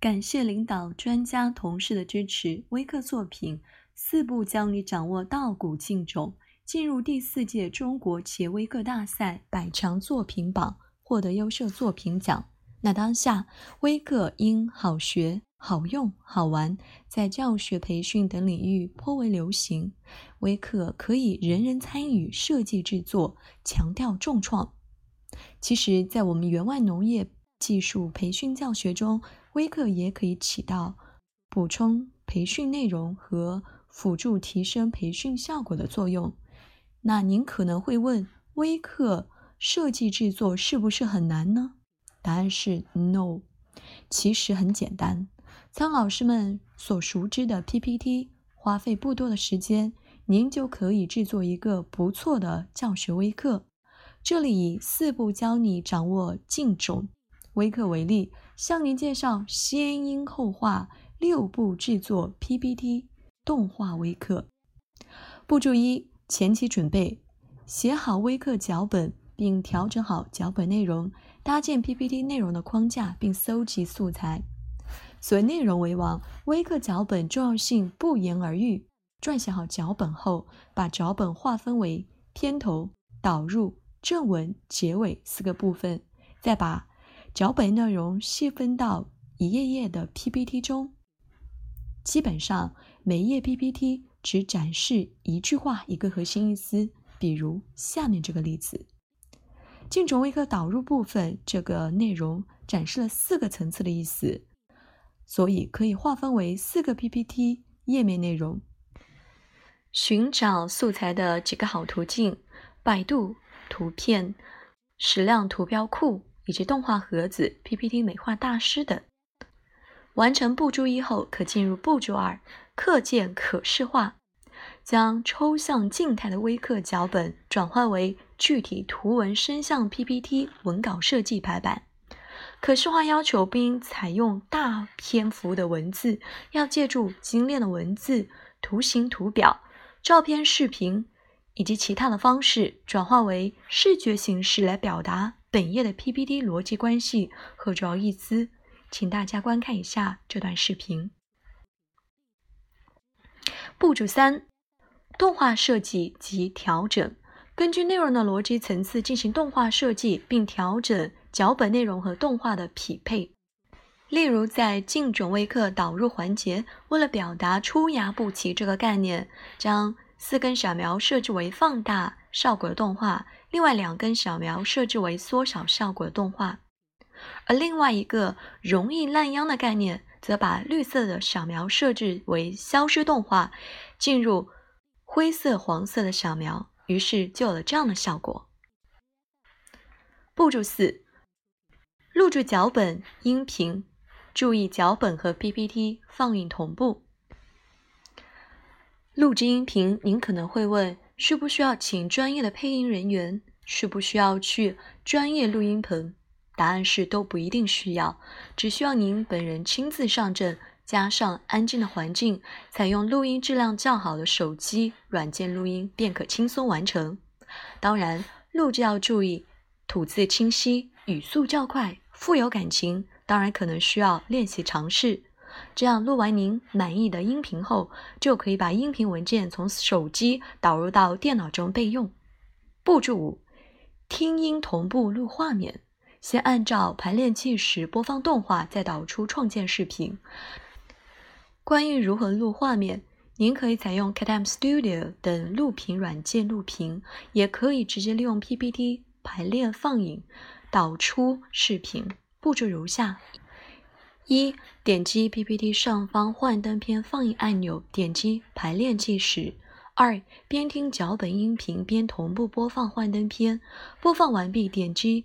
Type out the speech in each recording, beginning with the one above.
感谢领导、专家、同事的支持，微课作品四步教你掌握稻谷进种，进入第四届中国企业微课大赛百强作品榜，获得优秀作品奖。那当下，微课因好学、好用、好玩，在教学培训等领域颇为流行。微课可以人人参与设计制作，强调重创。其实，在我们员外农业技术培训教学中，微课也可以起到补充培训内容和辅助提升培训效果的作用。那您可能会问，微课设计制作是不是很难呢？答案是 no，其实很简单。苍老师们所熟知的 PPT，花费不多的时间，您就可以制作一个不错的教学微课。这里以四步教你掌握进种微课为例，向您介绍先音后画六步制作 PPT 动画微课。步骤一：前期准备，写好微课脚本，并调整好脚本内容。搭建 PPT 内容的框架，并搜集素材。所谓内容为王，微课脚本重要性不言而喻。撰写好脚本后，把脚本划分为片头、导入、正文、结尾四个部分，再把脚本内容细分到一页页的 PPT 中。基本上，每页 PPT 只展示一句话一个核心意思，比如下面这个例子。进种微课导入部分，这个内容展示了四个层次的意思，所以可以划分为四个 PPT 页面内容。寻找素材的几个好途径：百度图片、矢量图标库以及动画盒子、PPT 美化大师等。完成步骤一后，可进入步骤二：课件可视化。将抽象静态的微课脚本转化为具体图文声像 PPT 文稿设计排版。可视化要求不应采用大篇幅的文字，要借助精炼的文字、图形、图表、照片、视频以及其他的方式，转化为视觉形式来表达本页的 PPT 逻辑关系和主要意思。请大家观看一下这段视频。步骤三。动画设计及调整，根据内容的逻辑层次进行动画设计，并调整脚本内容和动画的匹配。例如，在进种微课导入环节，为了表达出牙不齐这个概念，将四根小苗设置为放大效果动画，另外两根小苗设置为缩小效果动画。而另外一个容易滥秧的概念，则把绿色的小苗设置为消失动画，进入。灰色、黄色的小苗，于是就有了这样的效果。步骤四：录制脚本、音频，注意脚本和 PPT 放映同步。录制音频，您可能会问：需不需要请专业的配音人员？需不需要去专业录音棚？答案是都不一定需要，只需要您本人亲自上阵。加上安静的环境，采用录音质量较好的手机软件录音，便可轻松完成。当然，录制要注意吐字清晰，语速较快，富有感情。当然，可能需要练习尝试。这样录完您满意的音频后，就可以把音频文件从手机导入到电脑中备用。步骤五：听音同步录画面。先按照排练计时播放动画，再导出创建视频。关于如何录画面，您可以采用 Cam Studio 等录屏软件录屏，也可以直接利用 PPT 排练放映，导出视频。步骤如下：一、点击 PPT 上方幻灯片放映按钮，点击排练计时；二、边听脚本音频边同步播放幻灯片，播放完毕，点击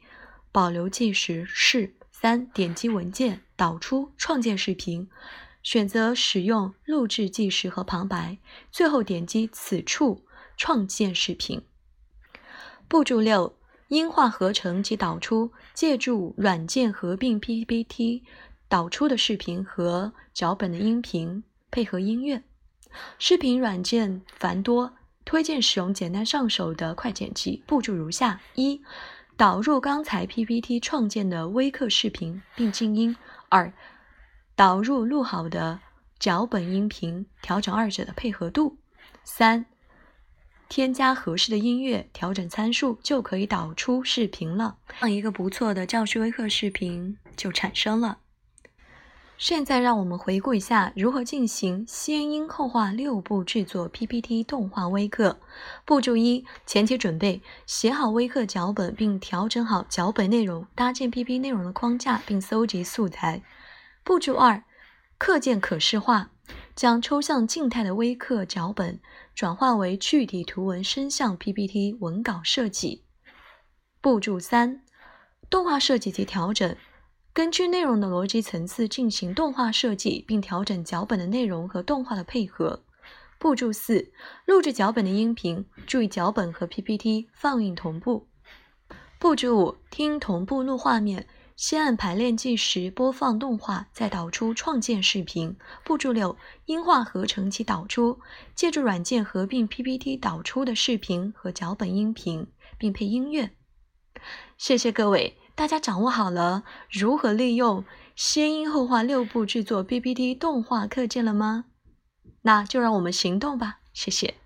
保留计时是；三、点击文件导出创建视频。选择使用录制计时和旁白，最后点击此处创建视频。步骤六：音画合成及导出，借助软件合并 PPT 导出的视频和脚本的音频，配合音乐。视频软件繁多，推荐使用简单上手的快剪辑。步骤如下：一、导入刚才 PPT 创建的微课视频并静音；二、导入录好的脚本音频，调整二者的配合度。三、添加合适的音乐，调整参数，就可以导出视频了。这样一个不错的教学微课视频就产生了。现在让我们回顾一下如何进行先音后画六步制作 PPT 动画微课。步骤一：前期准备，写好微课脚本并调整好脚本内容，搭建 PPT 内容的框架并搜集素材。步骤二：课件可视化，将抽象静态的微课脚本转化为具体图文声像 PPT 文稿设计。步骤三：动画设计及调整。根据内容的逻辑层次进行动画设计，并调整脚本的内容和动画的配合。步骤四：录制脚本的音频，注意脚本和 PPT 放映同步。步骤五：听同步录画面，先按排练计时播放动画，再导出创建视频。步骤六：音画合成及导出，借助软件合并 PPT 导出的视频和脚本音频，并配音乐。谢谢各位。大家掌握好了如何利用先音后画六步制作 PPT 动画课件了吗？那就让我们行动吧！谢谢。